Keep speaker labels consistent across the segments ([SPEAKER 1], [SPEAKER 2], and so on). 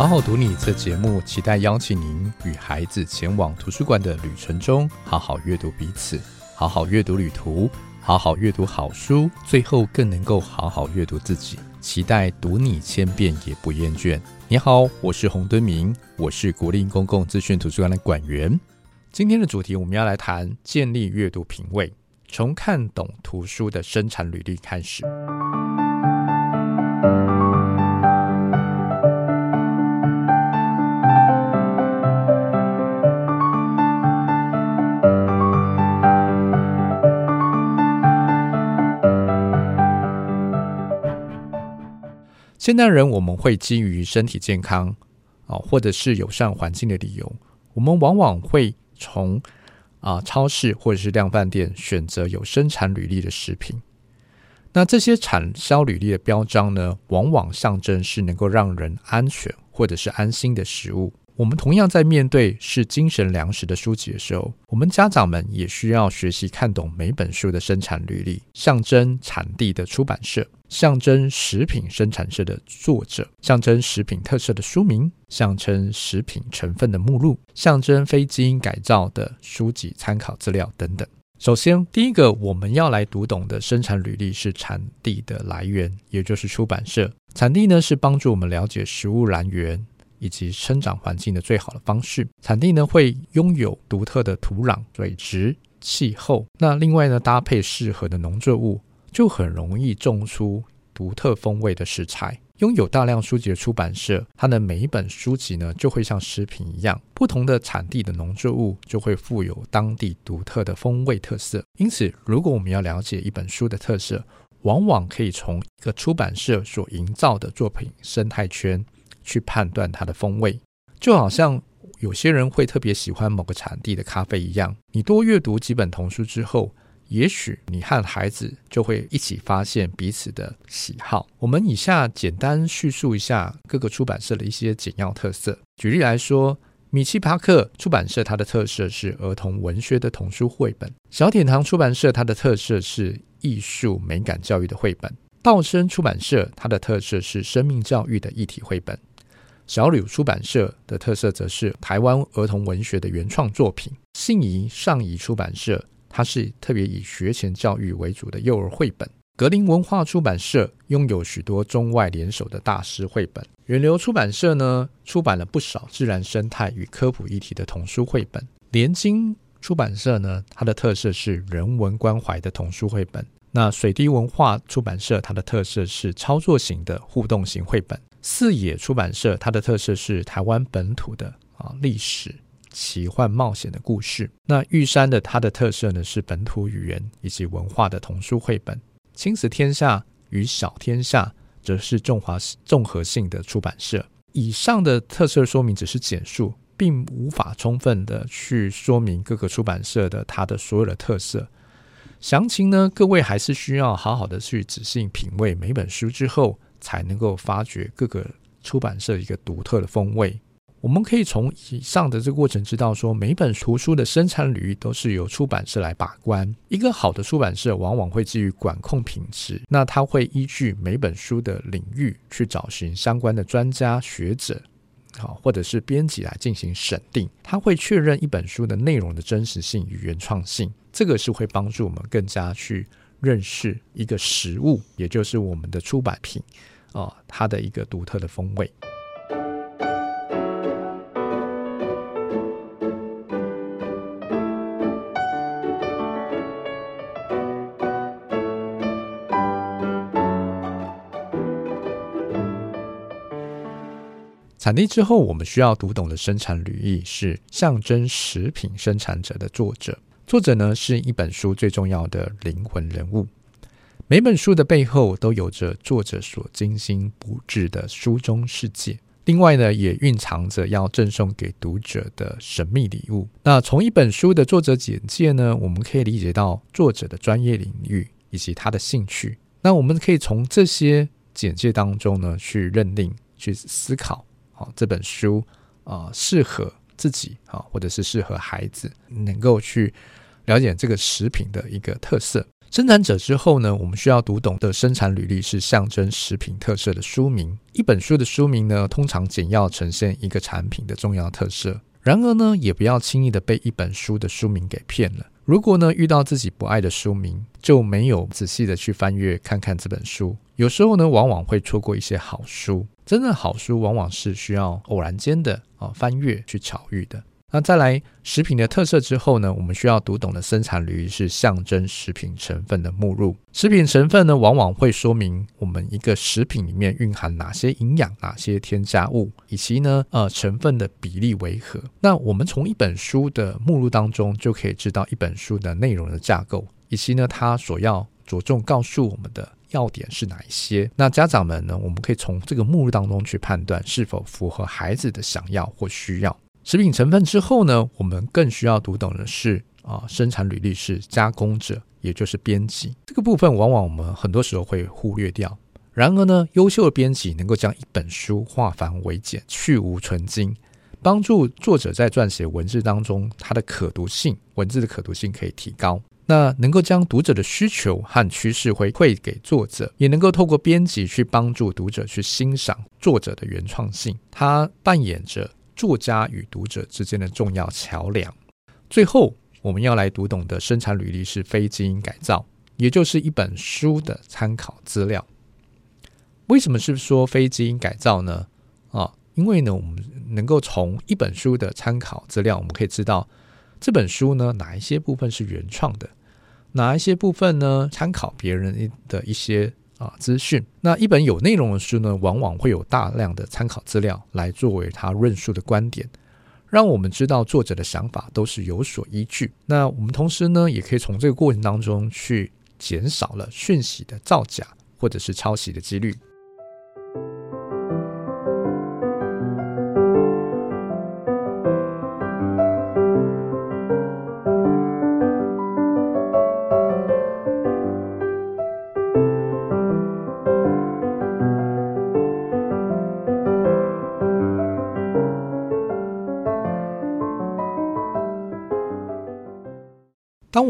[SPEAKER 1] 好好读你这节目，期待邀请您与孩子前往图书馆的旅程中，好好阅读彼此，好好阅读旅途，好好阅读好书，最后更能够好好阅读自己。期待读你千遍也不厌倦。你好，我是洪敦明，我是国立公共资讯图书馆的馆员。今天的主题我们要来谈建立阅读品味，从看懂图书的生产履历开始。现代人，我们会基于身体健康啊，或者是友善环境的理由，我们往往会从啊超市或者是量贩店选择有生产履历的食品。那这些产销履历的标章呢，往往象征是能够让人安全或者是安心的食物。我们同样在面对是精神粮食的书籍的时候，我们家长们也需要学习看懂每本书的生产履历，象征产地的出版社，象征食品生产社的作者，象征食品特色的书名，象征食品成分的目录，象征非基因改造的书籍参考资料等等。首先，第一个我们要来读懂的生产履历是产地的来源，也就是出版社。产地呢，是帮助我们了解食物来源。以及生长环境的最好的方式，产地呢会拥有独特的土壤、水质、气候。那另外呢，搭配适合的农作物，就很容易种出独特风味的食材。拥有大量书籍的出版社，它的每一本书籍呢，就会像食品一样，不同的产地的农作物就会富有当地独特的风味特色。因此，如果我们要了解一本书的特色，往往可以从一个出版社所营造的作品生态圈。去判断它的风味，就好像有些人会特别喜欢某个产地的咖啡一样。你多阅读几本童书之后，也许你和孩子就会一起发现彼此的喜好。我们以下简单叙述一下各个出版社的一些简要特色。举例来说，米奇巴克出版社它的特色是儿童文学的童书绘本；小典堂出版社它的特色是艺术美感教育的绘本；道生出版社它的特色是生命教育的一体绘本。小柳出版社的特色则是台湾儿童文学的原创作品。信谊上谊出版社，它是特别以学前教育为主的幼儿绘本。格林文化出版社拥有许多中外联手的大师绘本。远流出版社呢，出版了不少自然生态与科普议题的童书绘本。联经出版社呢，它的特色是人文关怀的童书绘本。那水滴文化出版社，它的特色是操作型的互动型绘本。四野出版社，它的特色是台湾本土的啊历史、奇幻、冒险的故事。那玉山的它的特色呢是本土语言以及文化的童书绘本。亲子天下与小天下则是中华综合性的出版社。以上的特色说明只是简述，并无法充分的去说明各个出版社的它的所有的特色。详情呢，各位还是需要好好的去仔细品味每本书之后。才能够发掘各个出版社一个独特的风味。我们可以从以上的这个过程知道，说每本图书的生产履历都是由出版社来把关。一个好的出版社往往会基于管控品质，那他会依据每本书的领域去找寻相关的专家学者，好，或者是编辑来进行审定。他会确认一本书的内容的真实性与原创性，这个是会帮助我们更加去。认识一个食物，也就是我们的出版品，啊、它的一个独特的风味。产地之后，我们需要读懂的生产履历是象征食品生产者的作者。作者呢是一本书最重要的灵魂人物。每本书的背后都有着作者所精心布置的书中世界，另外呢，也蕴藏着要赠送给读者的神秘礼物。那从一本书的作者简介呢，我们可以理解到作者的专业领域以及他的兴趣。那我们可以从这些简介当中呢，去认定、去思考，好，这本书啊适合自己啊，或者是适合孩子，能够去了解这个食品的一个特色。生产者之后呢，我们需要读懂的生产履历是象征食品特色的书名。一本书的书名呢，通常简要呈现一个产品的重要特色。然而呢，也不要轻易的被一本书的书名给骗了。如果呢，遇到自己不爱的书名，就没有仔细的去翻阅看看这本书。有时候呢，往往会错过一些好书。真正好书，往往是需要偶然间的啊翻阅去巧遇的。那再来食品的特色之后呢，我们需要读懂的生产履历是象征食品成分的目录。食品成分呢，往往会说明我们一个食品里面蕴含哪些营养、哪些添加物，以及呢，呃，成分的比例为何。那我们从一本书的目录当中就可以知道一本书的内容的架构，以及呢，它所要着重告诉我们的要点是哪一些。那家长们呢，我们可以从这个目录当中去判断是否符合孩子的想要或需要。食品成分之后呢，我们更需要读懂的是啊，生产履历是加工者，也就是编辑这个部分，往往我们很多时候会忽略掉。然而呢，优秀的编辑能够将一本书化繁为简，去芜存菁，帮助作者在撰写文字当中，它的可读性，文字的可读性可以提高。那能够将读者的需求和趋势回馈给作者，也能够透过编辑去帮助读者去欣赏作者的原创性，它扮演着。作家与读者之间的重要桥梁。最后，我们要来读懂的生产履历是非基因改造，也就是一本书的参考资料。为什么是说非基因改造呢？啊，因为呢，我们能够从一本书的参考资料，我们可以知道这本书呢，哪一些部分是原创的，哪一些部分呢，参考别人的一些。啊，资讯。那一本有内容的书呢，往往会有大量的参考资料来作为他论述的观点，让我们知道作者的想法都是有所依据。那我们同时呢，也可以从这个过程当中去减少了讯息的造假或者是抄袭的几率。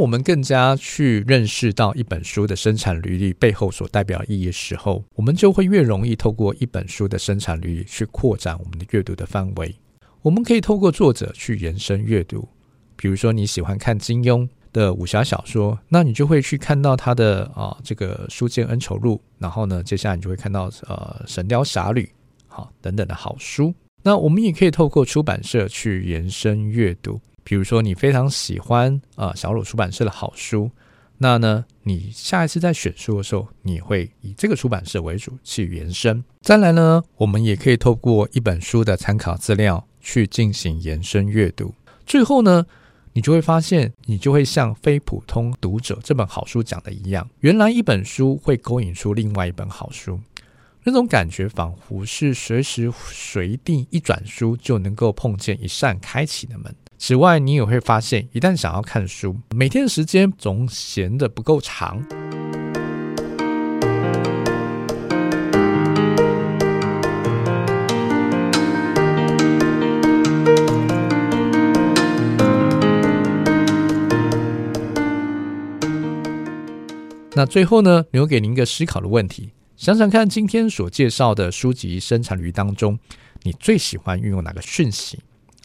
[SPEAKER 1] 我们更加去认识到一本书的生产履历背后所代表意义的时候，我们就会越容易透过一本书的生产履历去扩展我们的阅读的范围。我们可以透过作者去延伸阅读，比如说你喜欢看金庸的武侠小说，那你就会去看到他的啊这个《书剑恩仇录》，然后呢，接下来你就会看到呃《神雕侠侣》好等等的好书。那我们也可以透过出版社去延伸阅读。比如说，你非常喜欢啊、呃、小鲁出版社的好书，那呢，你下一次在选书的时候，你会以这个出版社为主去延伸。再来呢，我们也可以透过一本书的参考资料去进行延伸阅读。最后呢，你就会发现，你就会像《非普通读者》这本好书讲的一样，原来一本书会勾引出另外一本好书，那种感觉仿佛是随时随地一转书就能够碰见一扇开启的门。此外，你也会发现，一旦想要看书，每天的时间总闲得不够长。那最后呢，留给您一个思考的问题：想想看，今天所介绍的书籍生产率当中，你最喜欢运用哪个讯息？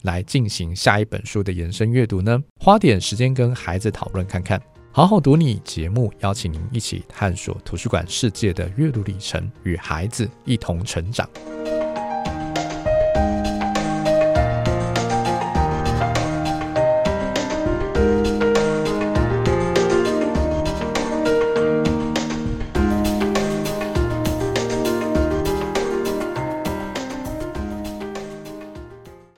[SPEAKER 1] 来进行下一本书的延伸阅读呢？花点时间跟孩子讨论看看。好好读你节目，邀请您一起探索图书馆世界的阅读里程，与孩子一同成长。